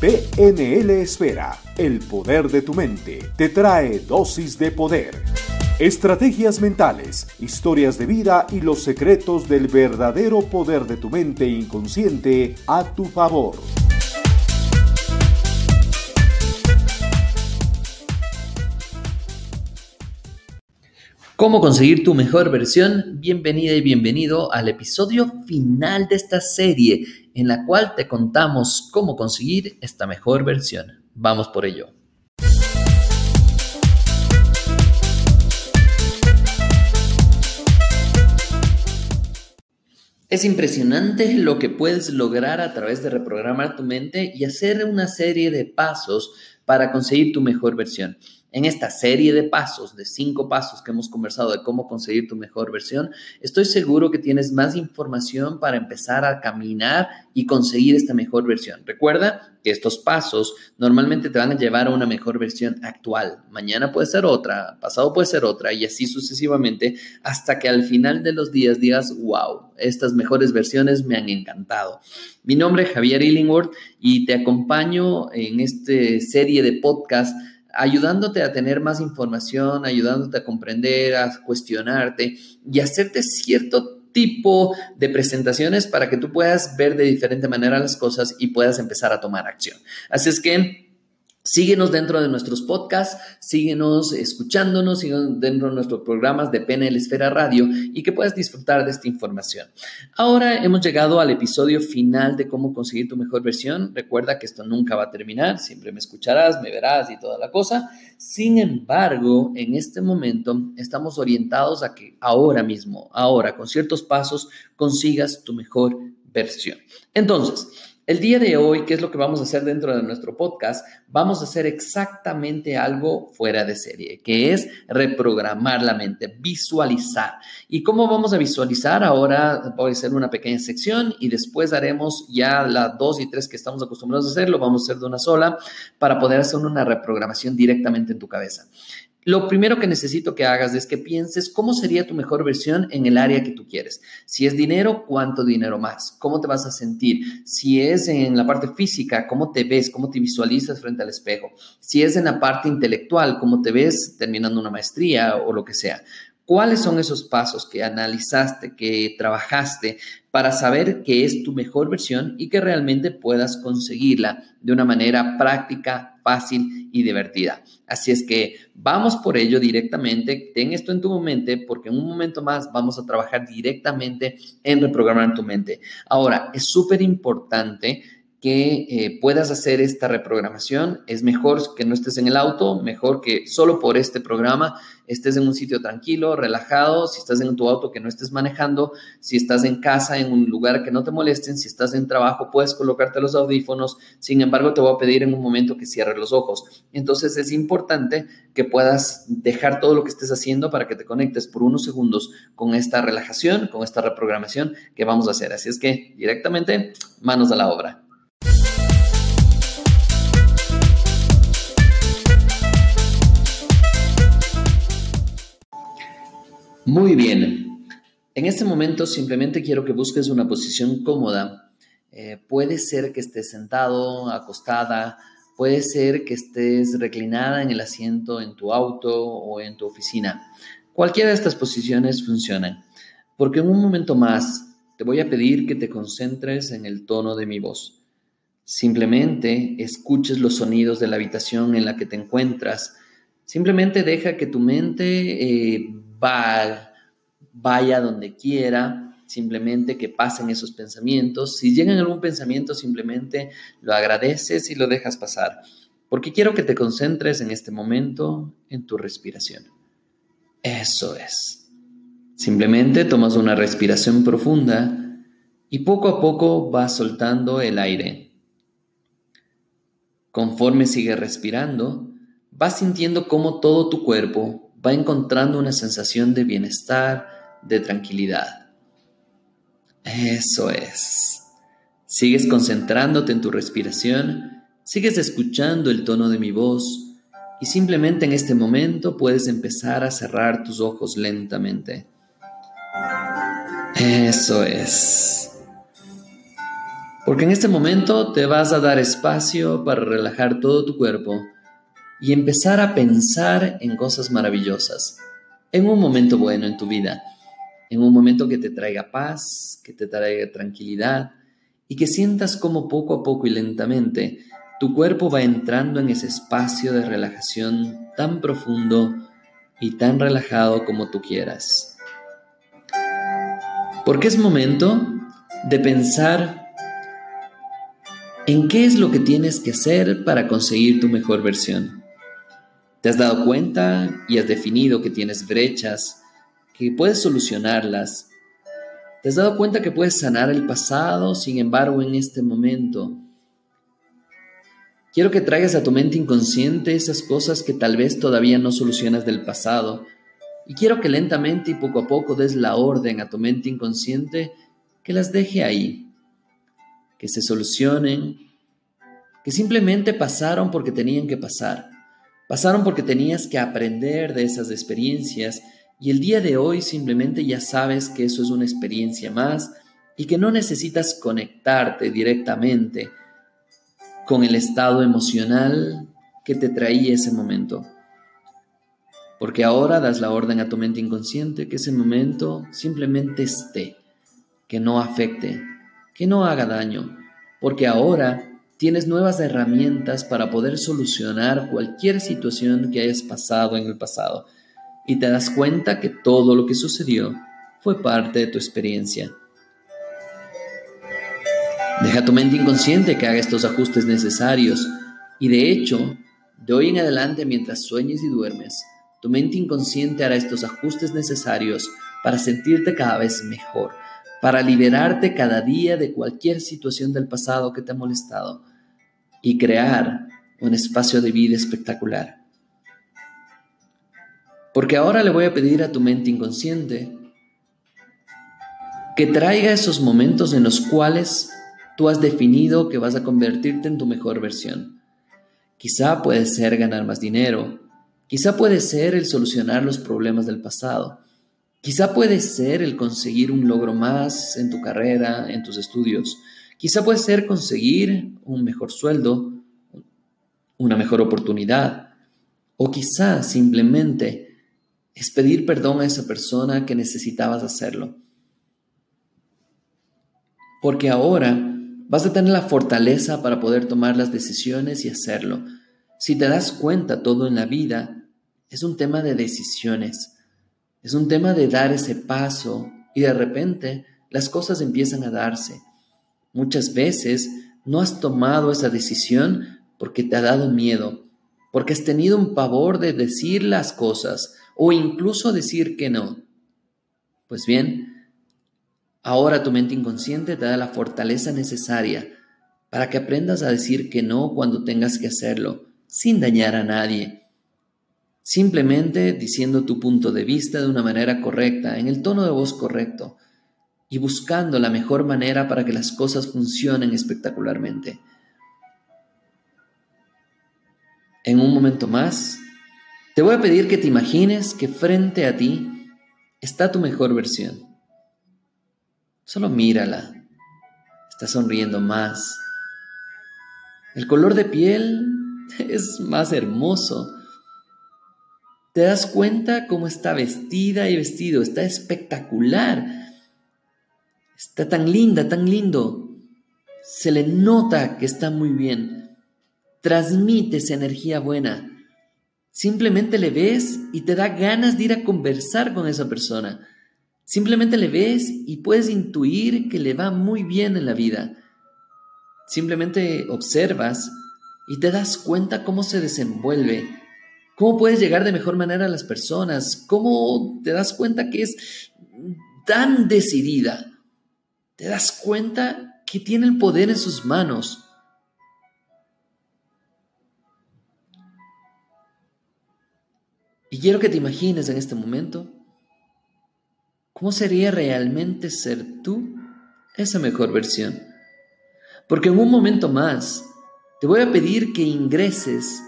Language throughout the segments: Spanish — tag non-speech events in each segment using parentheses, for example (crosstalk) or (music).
PNL Esfera, el poder de tu mente, te trae dosis de poder. Estrategias mentales, historias de vida y los secretos del verdadero poder de tu mente inconsciente a tu favor. ¿Cómo conseguir tu mejor versión? Bienvenida y bienvenido al episodio final de esta serie en la cual te contamos cómo conseguir esta mejor versión. Vamos por ello. Es impresionante lo que puedes lograr a través de reprogramar tu mente y hacer una serie de pasos para conseguir tu mejor versión. En esta serie de pasos, de cinco pasos que hemos conversado de cómo conseguir tu mejor versión, estoy seguro que tienes más información para empezar a caminar y conseguir esta mejor versión. Recuerda que estos pasos normalmente te van a llevar a una mejor versión actual. Mañana puede ser otra, pasado puede ser otra y así sucesivamente hasta que al final de los días digas, wow, estas mejores versiones me han encantado. Mi nombre es Javier Illingworth y te acompaño en esta serie de podcast ayudándote a tener más información, ayudándote a comprender, a cuestionarte y hacerte cierto tipo de presentaciones para que tú puedas ver de diferente manera las cosas y puedas empezar a tomar acción. Así es que Síguenos dentro de nuestros podcasts, síguenos escuchándonos, síguenos dentro de nuestros programas de PNL Esfera Radio y que puedas disfrutar de esta información. Ahora hemos llegado al episodio final de cómo conseguir tu mejor versión. Recuerda que esto nunca va a terminar, siempre me escucharás, me verás y toda la cosa. Sin embargo, en este momento estamos orientados a que ahora mismo, ahora, con ciertos pasos, consigas tu mejor versión. Entonces, el día de hoy, ¿qué es lo que vamos a hacer dentro de nuestro podcast? Vamos a hacer exactamente algo fuera de serie, que es reprogramar la mente, visualizar. ¿Y cómo vamos a visualizar? Ahora voy a hacer una pequeña sección y después haremos ya las dos y tres que estamos acostumbrados a hacer, lo vamos a hacer de una sola para poder hacer una reprogramación directamente en tu cabeza. Lo primero que necesito que hagas es que pienses cómo sería tu mejor versión en el área que tú quieres. Si es dinero, ¿cuánto dinero más? ¿Cómo te vas a sentir? Si es en la parte física, ¿cómo te ves? ¿Cómo te visualizas frente al espejo? Si es en la parte intelectual, ¿cómo te ves terminando una maestría o lo que sea? ¿Cuáles son esos pasos que analizaste, que trabajaste para saber que es tu mejor versión y que realmente puedas conseguirla de una manera práctica, fácil y divertida? Así es que vamos por ello directamente, ten esto en tu mente porque en un momento más vamos a trabajar directamente en reprogramar tu mente. Ahora, es súper importante que eh, puedas hacer esta reprogramación. Es mejor que no estés en el auto, mejor que solo por este programa estés en un sitio tranquilo, relajado, si estás en tu auto que no estés manejando, si estás en casa, en un lugar que no te molesten, si estás en trabajo, puedes colocarte los audífonos. Sin embargo, te voy a pedir en un momento que cierres los ojos. Entonces es importante que puedas dejar todo lo que estés haciendo para que te conectes por unos segundos con esta relajación, con esta reprogramación que vamos a hacer. Así es que directamente, manos a la obra. Muy bien. En este momento simplemente quiero que busques una posición cómoda. Eh, puede ser que estés sentado, acostada, puede ser que estés reclinada en el asiento en tu auto o en tu oficina. Cualquiera de estas posiciones funcionan, porque en un momento más te voy a pedir que te concentres en el tono de mi voz. Simplemente escuches los sonidos de la habitación en la que te encuentras. Simplemente deja que tu mente eh, va, vaya donde quiera, simplemente que pasen esos pensamientos. Si llegan algún pensamiento, simplemente lo agradeces y lo dejas pasar, porque quiero que te concentres en este momento en tu respiración. Eso es. Simplemente tomas una respiración profunda y poco a poco vas soltando el aire. Conforme sigues respirando, vas sintiendo cómo todo tu cuerpo va encontrando una sensación de bienestar, de tranquilidad. Eso es. Sigues concentrándote en tu respiración, sigues escuchando el tono de mi voz y simplemente en este momento puedes empezar a cerrar tus ojos lentamente. Eso es. Porque en este momento te vas a dar espacio para relajar todo tu cuerpo y empezar a pensar en cosas maravillosas, en un momento bueno en tu vida, en un momento que te traiga paz, que te traiga tranquilidad y que sientas como poco a poco y lentamente tu cuerpo va entrando en ese espacio de relajación tan profundo y tan relajado como tú quieras. Porque es momento de pensar en qué es lo que tienes que hacer para conseguir tu mejor versión. ¿Te has dado cuenta y has definido que tienes brechas, que puedes solucionarlas? ¿Te has dado cuenta que puedes sanar el pasado, sin embargo, en este momento? Quiero que traigas a tu mente inconsciente esas cosas que tal vez todavía no solucionas del pasado. Y quiero que lentamente y poco a poco des la orden a tu mente inconsciente que las deje ahí, que se solucionen, que simplemente pasaron porque tenían que pasar. Pasaron porque tenías que aprender de esas experiencias y el día de hoy simplemente ya sabes que eso es una experiencia más y que no necesitas conectarte directamente con el estado emocional que te traía ese momento. Porque ahora das la orden a tu mente inconsciente que ese momento simplemente esté, que no afecte, que no haga daño, porque ahora tienes nuevas herramientas para poder solucionar cualquier situación que hayas pasado en el pasado. Y te das cuenta que todo lo que sucedió fue parte de tu experiencia. Deja tu mente inconsciente que haga estos ajustes necesarios. Y de hecho, de hoy en adelante mientras sueñes y duermes, tu mente inconsciente hará estos ajustes necesarios para sentirte cada vez mejor, para liberarte cada día de cualquier situación del pasado que te ha molestado y crear un espacio de vida espectacular. Porque ahora le voy a pedir a tu mente inconsciente que traiga esos momentos en los cuales tú has definido que vas a convertirte en tu mejor versión. Quizá puede ser ganar más dinero, quizá puede ser el solucionar los problemas del pasado, Quizá puede ser el conseguir un logro más en tu carrera, en tus estudios. Quizá puede ser conseguir un mejor sueldo, una mejor oportunidad. O quizá simplemente es pedir perdón a esa persona que necesitabas hacerlo. Porque ahora vas a tener la fortaleza para poder tomar las decisiones y hacerlo. Si te das cuenta, todo en la vida es un tema de decisiones. Es un tema de dar ese paso y de repente las cosas empiezan a darse. Muchas veces no has tomado esa decisión porque te ha dado miedo, porque has tenido un pavor de decir las cosas o incluso decir que no. Pues bien, ahora tu mente inconsciente te da la fortaleza necesaria para que aprendas a decir que no cuando tengas que hacerlo, sin dañar a nadie simplemente diciendo tu punto de vista de una manera correcta, en el tono de voz correcto, y buscando la mejor manera para que las cosas funcionen espectacularmente. En un momento más, te voy a pedir que te imagines que frente a ti está tu mejor versión. Solo mírala. Está sonriendo más. El color de piel (laughs) es más hermoso te das cuenta cómo está vestida y vestido, está espectacular. Está tan linda, tan lindo. Se le nota que está muy bien. Transmite esa energía buena. Simplemente le ves y te da ganas de ir a conversar con esa persona. Simplemente le ves y puedes intuir que le va muy bien en la vida. Simplemente observas y te das cuenta cómo se desenvuelve, ¿Cómo puedes llegar de mejor manera a las personas? ¿Cómo te das cuenta que es tan decidida? ¿Te das cuenta que tiene el poder en sus manos? Y quiero que te imagines en este momento cómo sería realmente ser tú esa mejor versión. Porque en un momento más te voy a pedir que ingreses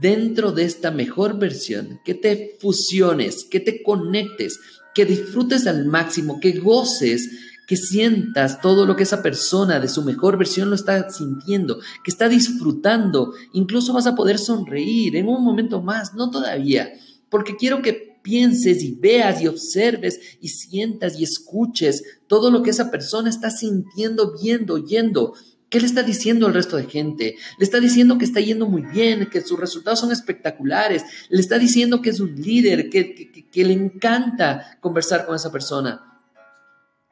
dentro de esta mejor versión, que te fusiones, que te conectes, que disfrutes al máximo, que goces, que sientas todo lo que esa persona de su mejor versión lo está sintiendo, que está disfrutando. Incluso vas a poder sonreír en un momento más, no todavía, porque quiero que pienses y veas y observes y sientas y escuches todo lo que esa persona está sintiendo, viendo, oyendo. ¿Qué le está diciendo al resto de gente? Le está diciendo que está yendo muy bien, que sus resultados son espectaculares. Le está diciendo que es un líder, que, que, le encanta conversar con esa persona.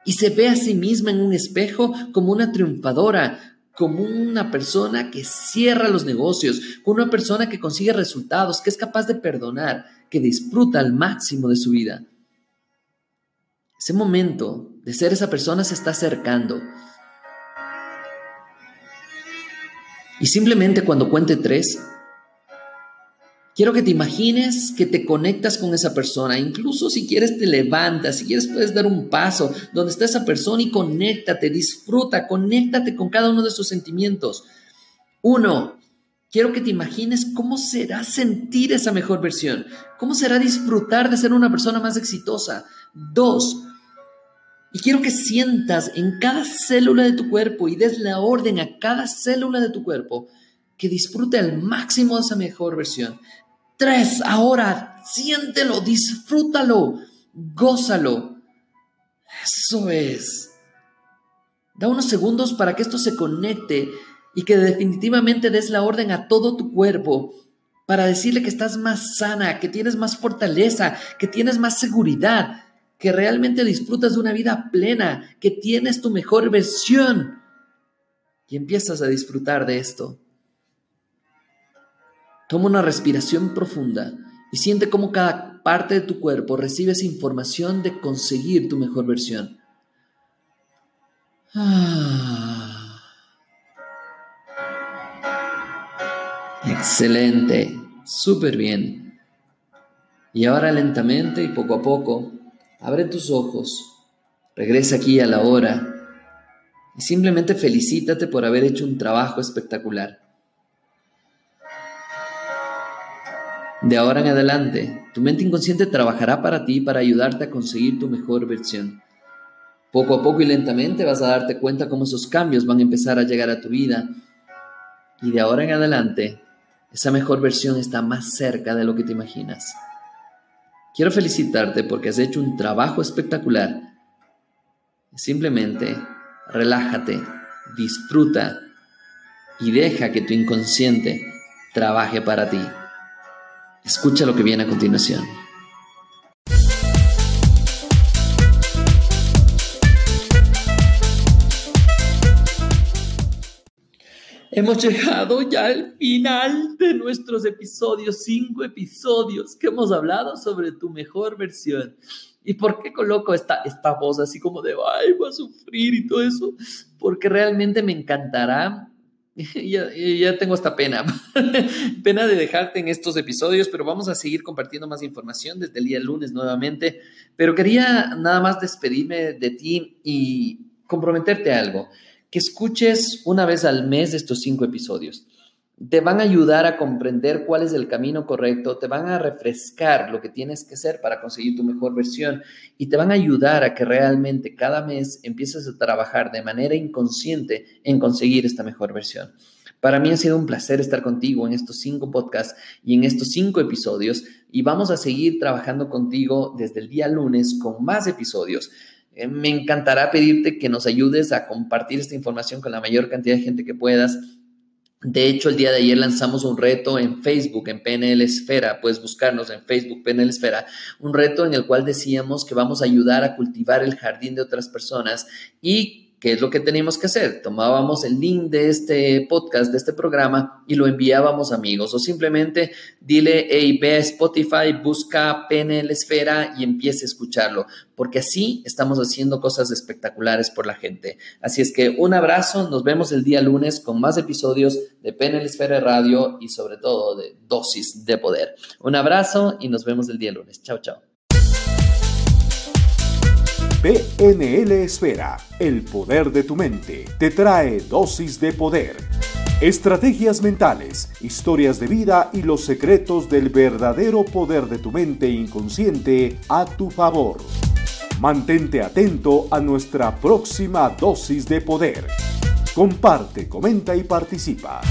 Y se ve a sí misma en un espejo como una triunfadora, como una persona que cierra los negocios, como una persona que consigue resultados, que es capaz de perdonar, que disfruta al máximo de su vida. Ese momento de ser esa persona se está acercando. Y simplemente cuando cuente tres, quiero que te imagines que te conectas con esa persona. Incluso si quieres te levantas, si quieres puedes dar un paso donde está esa persona y conéctate, disfruta, conéctate con cada uno de sus sentimientos. Uno, quiero que te imagines cómo será sentir esa mejor versión, cómo será disfrutar de ser una persona más exitosa. Dos, y quiero que sientas en cada célula de tu cuerpo y des la orden a cada célula de tu cuerpo que disfrute al máximo de esa mejor versión. Tres, ahora, siéntelo, disfrútalo, gózalo. Eso es. Da unos segundos para que esto se conecte y que definitivamente des la orden a todo tu cuerpo para decirle que estás más sana, que tienes más fortaleza, que tienes más seguridad, que realmente disfrutas de una vida plena, que tienes tu mejor versión y empiezas a disfrutar de esto. Toma una respiración profunda y siente cómo cada parte de tu cuerpo recibe esa información de conseguir tu mejor versión. Ah. Excelente, súper bien. Y ahora lentamente y poco a poco Abre tus ojos, regresa aquí a la hora y simplemente felicítate por haber hecho un trabajo espectacular. De ahora en adelante, tu mente inconsciente trabajará para ti para ayudarte a conseguir tu mejor versión. Poco a poco y lentamente vas a darte cuenta cómo esos cambios van a empezar a llegar a tu vida. Y de ahora en adelante, esa mejor versión está más cerca de lo que te imaginas. Quiero felicitarte porque has hecho un trabajo espectacular. Simplemente relájate, disfruta y deja que tu inconsciente trabaje para ti. Escucha lo que viene a continuación. Hemos llegado ya al final de nuestros episodios, cinco episodios que hemos hablado sobre tu mejor versión. ¿Y por qué coloco esta, esta voz así como de, ay, voy a sufrir y todo eso? Porque realmente me encantará. (laughs) ya, ya tengo esta pena, (laughs) pena de dejarte en estos episodios, pero vamos a seguir compartiendo más información desde el día lunes nuevamente. Pero quería nada más despedirme de ti y comprometerte a algo que escuches una vez al mes estos cinco episodios. Te van a ayudar a comprender cuál es el camino correcto, te van a refrescar lo que tienes que hacer para conseguir tu mejor versión y te van a ayudar a que realmente cada mes empieces a trabajar de manera inconsciente en conseguir esta mejor versión. Para mí ha sido un placer estar contigo en estos cinco podcasts y en estos cinco episodios y vamos a seguir trabajando contigo desde el día lunes con más episodios. Eh, me encantará pedirte que nos ayudes a compartir esta información con la mayor cantidad de gente que puedas. De hecho, el día de ayer lanzamos un reto en Facebook, en PNL Esfera, puedes buscarnos en Facebook, PNL Esfera, un reto en el cual decíamos que vamos a ayudar a cultivar el jardín de otras personas y ¿Qué es lo que teníamos que hacer? Tomábamos el link de este podcast, de este programa y lo enviábamos a amigos o simplemente dile, hey, ve a Spotify, busca PNL Esfera y empiece a escucharlo, porque así estamos haciendo cosas espectaculares por la gente. Así es que un abrazo, nos vemos el día lunes con más episodios de PNL Esfera Radio y sobre todo de dosis de poder. Un abrazo y nos vemos el día lunes. Chao, chao. PNL Esfera, el poder de tu mente, te trae dosis de poder. Estrategias mentales, historias de vida y los secretos del verdadero poder de tu mente inconsciente a tu favor. Mantente atento a nuestra próxima dosis de poder. Comparte, comenta y participa.